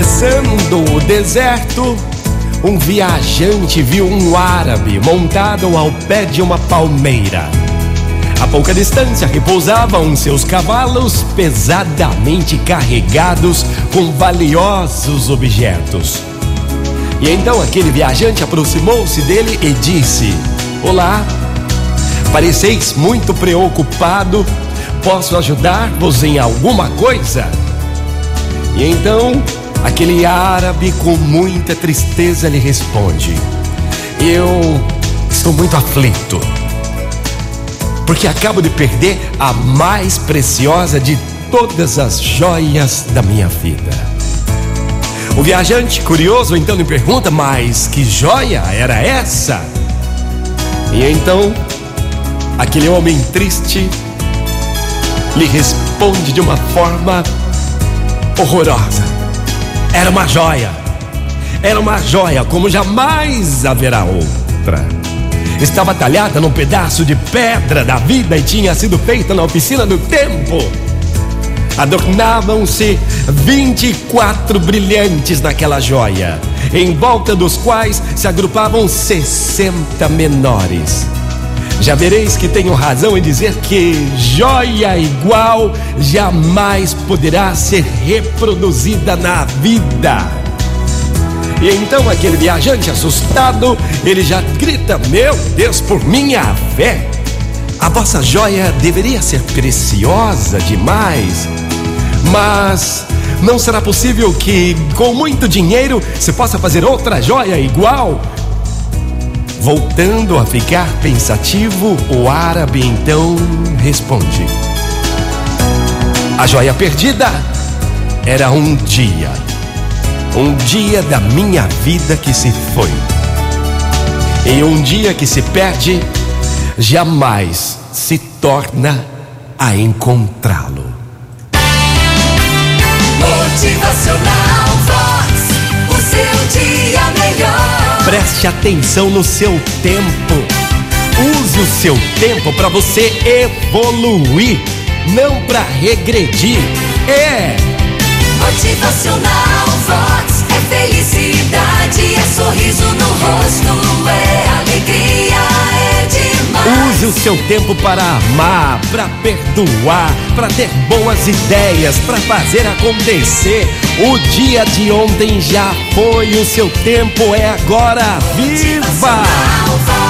Atravessando o deserto, um viajante viu um árabe montado ao pé de uma palmeira. A pouca distância repousavam seus cavalos pesadamente carregados com valiosos objetos. E então aquele viajante aproximou-se dele e disse: Olá, pareceis muito preocupado. Posso ajudar-vos em alguma coisa? E então aquele árabe com muita tristeza lhe responde: Eu estou muito aflito, porque acabo de perder a mais preciosa de todas as joias da minha vida. O viajante, curioso, então lhe pergunta: Mas que joia era essa? E então, aquele homem triste lhe responde de uma forma horrorosa. Era uma joia. Era uma joia como jamais haverá outra. Estava talhada num pedaço de pedra da vida e tinha sido feita na oficina do tempo. Adornavam-se 24 brilhantes naquela joia, em volta dos quais se agrupavam 60 menores. Já vereis que tenho razão em dizer que joia igual jamais poderá ser reproduzida na vida. E então aquele viajante assustado, ele já grita: Meu Deus, por minha fé! A vossa joia deveria ser preciosa demais, mas não será possível que com muito dinheiro se possa fazer outra joia igual? Voltando a ficar pensativo, o árabe então responde: A joia perdida era um dia, um dia da minha vida que se foi. E um dia que se perde, jamais se torna a encontrá-lo. Preste atenção no seu tempo. Use o seu tempo para você evoluir, não para regredir. É. Motivacional Vox é felicidade, é sorriso no rosto, o seu tempo para amar, para perdoar, para ter boas ideias, para fazer acontecer. O dia de ontem já foi, o seu tempo é agora. Viva!